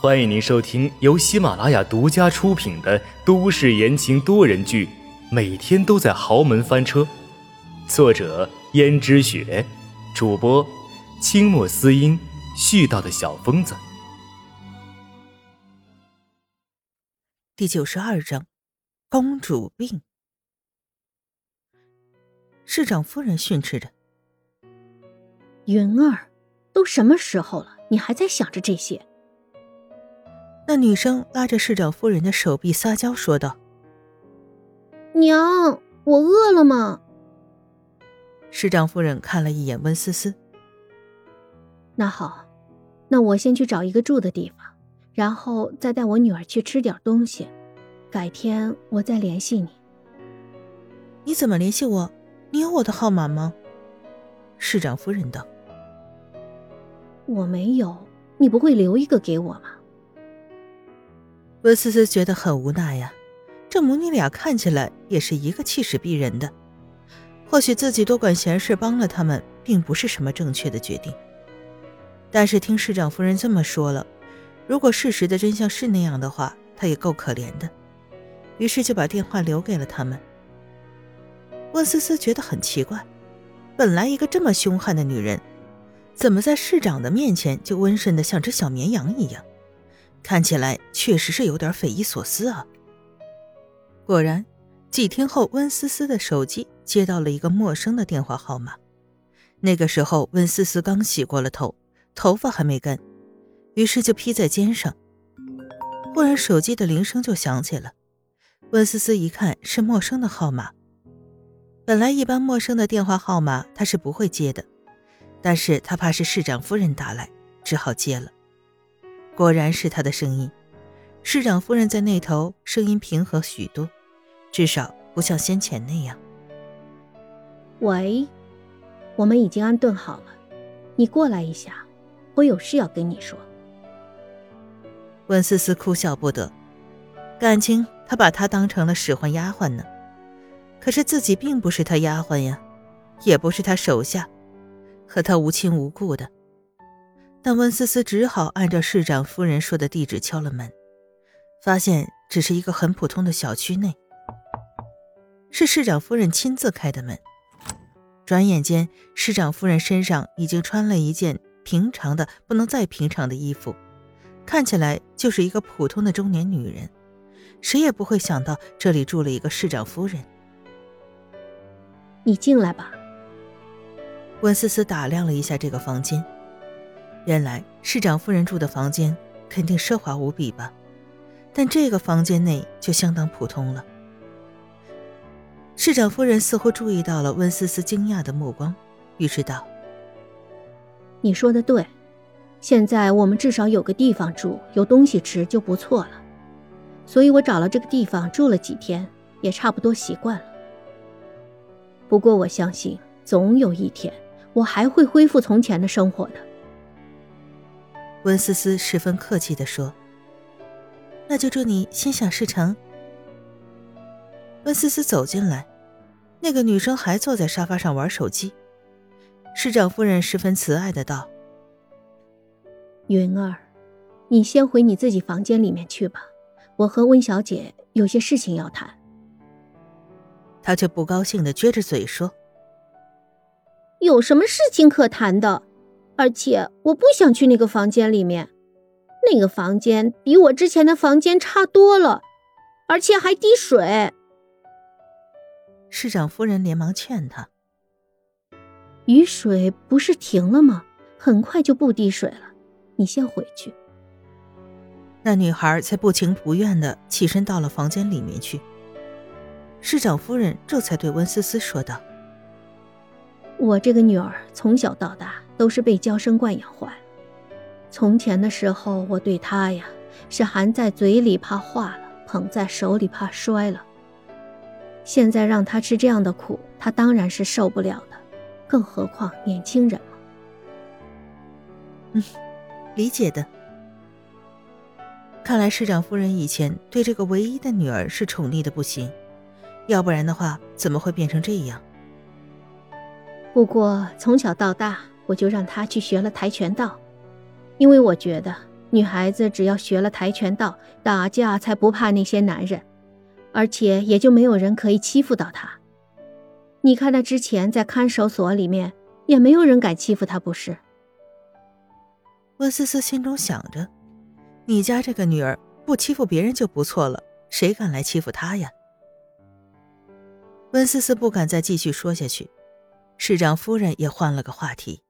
欢迎您收听由喜马拉雅独家出品的都市言情多人剧《每天都在豪门翻车》，作者：胭脂雪，主播：清墨思音，絮叨的小疯子。第九十二章，公主病。市长夫人训斥着：“云儿，都什么时候了，你还在想着这些？”那女生拉着市长夫人的手臂撒娇说道：“娘，我饿了吗？”市长夫人看了一眼温思思。那好，那我先去找一个住的地方，然后再带我女儿去吃点东西。改天我再联系你。你怎么联系我？你有我的号码吗？市长夫人道。我没有，你不会留一个给我吗？温思思觉得很无奈呀，这母女俩看起来也是一个气势逼人的。或许自己多管闲事，帮了他们，并不是什么正确的决定。但是听市长夫人这么说了，如果事实的真相是那样的话，她也够可怜的。于是就把电话留给了他们。温思思觉得很奇怪，本来一个这么凶悍的女人，怎么在市长的面前就温顺的像只小绵羊一样？看起来确实是有点匪夷所思啊。果然，几天后，温思思的手机接到了一个陌生的电话号码。那个时候，温思思刚洗过了头，头发还没干，于是就披在肩上。忽然，手机的铃声就响起了。温思思一看是陌生的号码，本来一般陌生的电话号码她是不会接的，但是她怕是市长夫人打来，只好接了。果然是他的声音，市长夫人在那头，声音平和许多，至少不像先前那样。喂，我们已经安顿好了，你过来一下，我有事要跟你说。温思思哭笑不得，感情他把她当成了使唤丫鬟呢，可是自己并不是他丫鬟呀，也不是他手下，和他无亲无故的。但温思思只好按照市长夫人说的地址敲了门，发现只是一个很普通的小区内。是市长夫人亲自开的门。转眼间，市长夫人身上已经穿了一件平常的不能再平常的衣服，看起来就是一个普通的中年女人。谁也不会想到这里住了一个市长夫人。你进来吧。温思思打量了一下这个房间。原来市长夫人住的房间肯定奢华无比吧，但这个房间内就相当普通了。市长夫人似乎注意到了温思思惊讶的目光，于是道：“你说的对，现在我们至少有个地方住，有东西吃就不错了。所以我找了这个地方住了几天，也差不多习惯了。不过我相信，总有一天我还会恢复从前的生活的。”温思思十分客气地说：“那就祝你心想事成。”温思思走进来，那个女生还坐在沙发上玩手机。市长夫人十分慈爱的道：“云儿，你先回你自己房间里面去吧，我和温小姐有些事情要谈。”她却不高兴的撅着嘴说：“有什么事情可谈的？”而且我不想去那个房间里面，那个房间比我之前的房间差多了，而且还滴水。市长夫人连忙劝他：“雨水不是停了吗？很快就不滴水了，你先回去。”那女孩才不情不愿的起身到了房间里面去。市长夫人这才对温思思说道：“我这个女儿从小到大。”都是被娇生惯养坏了。从前的时候，我对他呀，是含在嘴里怕化了，捧在手里怕摔了。现在让他吃这样的苦，他当然是受不了的。更何况年轻人嘛。嗯，理解的。看来市长夫人以前对这个唯一的女儿是宠溺的不行，要不然的话，怎么会变成这样？不过从小到大。我就让他去学了跆拳道，因为我觉得女孩子只要学了跆拳道，打架才不怕那些男人，而且也就没有人可以欺负到她。你看她之前在看守所里面，也没有人敢欺负她，不是？温思思心中想着：“你家这个女儿不欺负别人就不错了，谁敢来欺负她呀？”温思思不敢再继续说下去，市长夫人也换了个话题。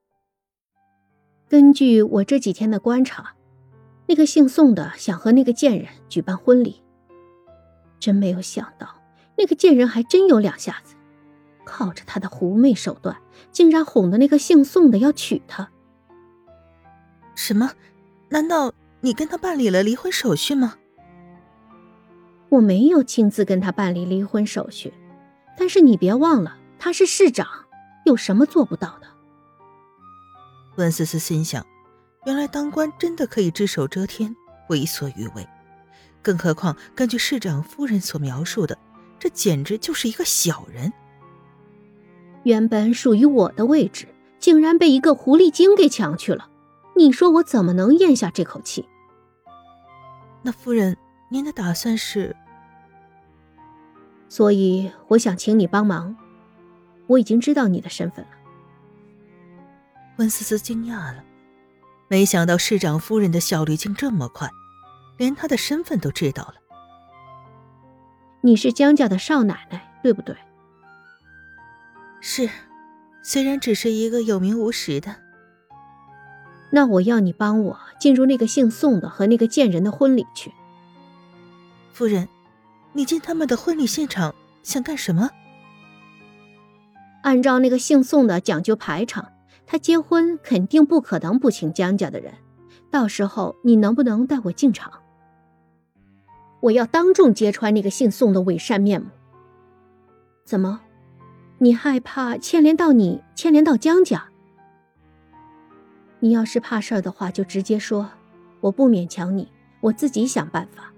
根据我这几天的观察，那个姓宋的想和那个贱人举办婚礼。真没有想到，那个贱人还真有两下子，靠着他的狐媚手段，竟然哄得那个姓宋的要娶她。什么？难道你跟他办理了离婚手续吗？我没有亲自跟他办理离婚手续，但是你别忘了，他是市长，有什么做不到的？温思思心想，原来当官真的可以只手遮天，为所欲为。更何况，根据市长夫人所描述的，这简直就是一个小人。原本属于我的位置，竟然被一个狐狸精给抢去了。你说我怎么能咽下这口气？那夫人，您的打算是？所以我想请你帮忙。我已经知道你的身份了。温思思惊讶了，没想到市长夫人的效率竟这么快，连她的身份都知道了。你是江家的少奶奶，对不对？是，虽然只是一个有名无实的。那我要你帮我进入那个姓宋的和那个贱人的婚礼去。夫人，你进他们的婚礼现场想干什么？按照那个姓宋的讲究排场，他结婚肯定不可能不请江家的人。到时候你能不能带我进场？我要当众揭穿那个姓宋的伪善面目。怎么，你害怕牵连到你，牵连到江家？你要是怕事儿的话，就直接说，我不勉强你，我自己想办法。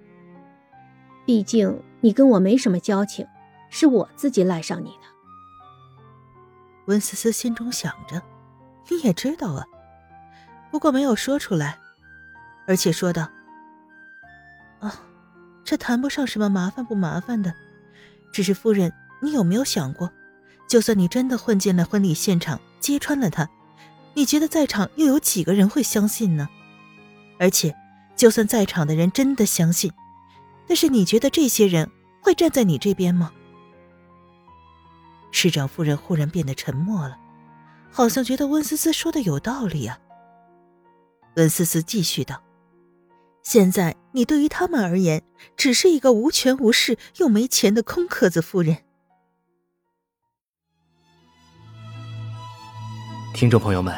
毕竟你跟我没什么交情，是我自己赖上你的。温思思心中想着，你也知道啊，不过没有说出来，而且说道：“啊，这谈不上什么麻烦不麻烦的，只是夫人，你有没有想过，就算你真的混进了婚礼现场，揭穿了他？”你觉得在场又有几个人会相信呢？而且，就算在场的人真的相信，但是你觉得这些人会站在你这边吗？市长夫人忽然变得沉默了，好像觉得温思思说的有道理啊。温思思继续道：“现在你对于他们而言，只是一个无权无势又没钱的空壳子夫人。”听众朋友们，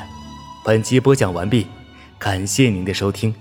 本集播讲完毕，感谢您的收听。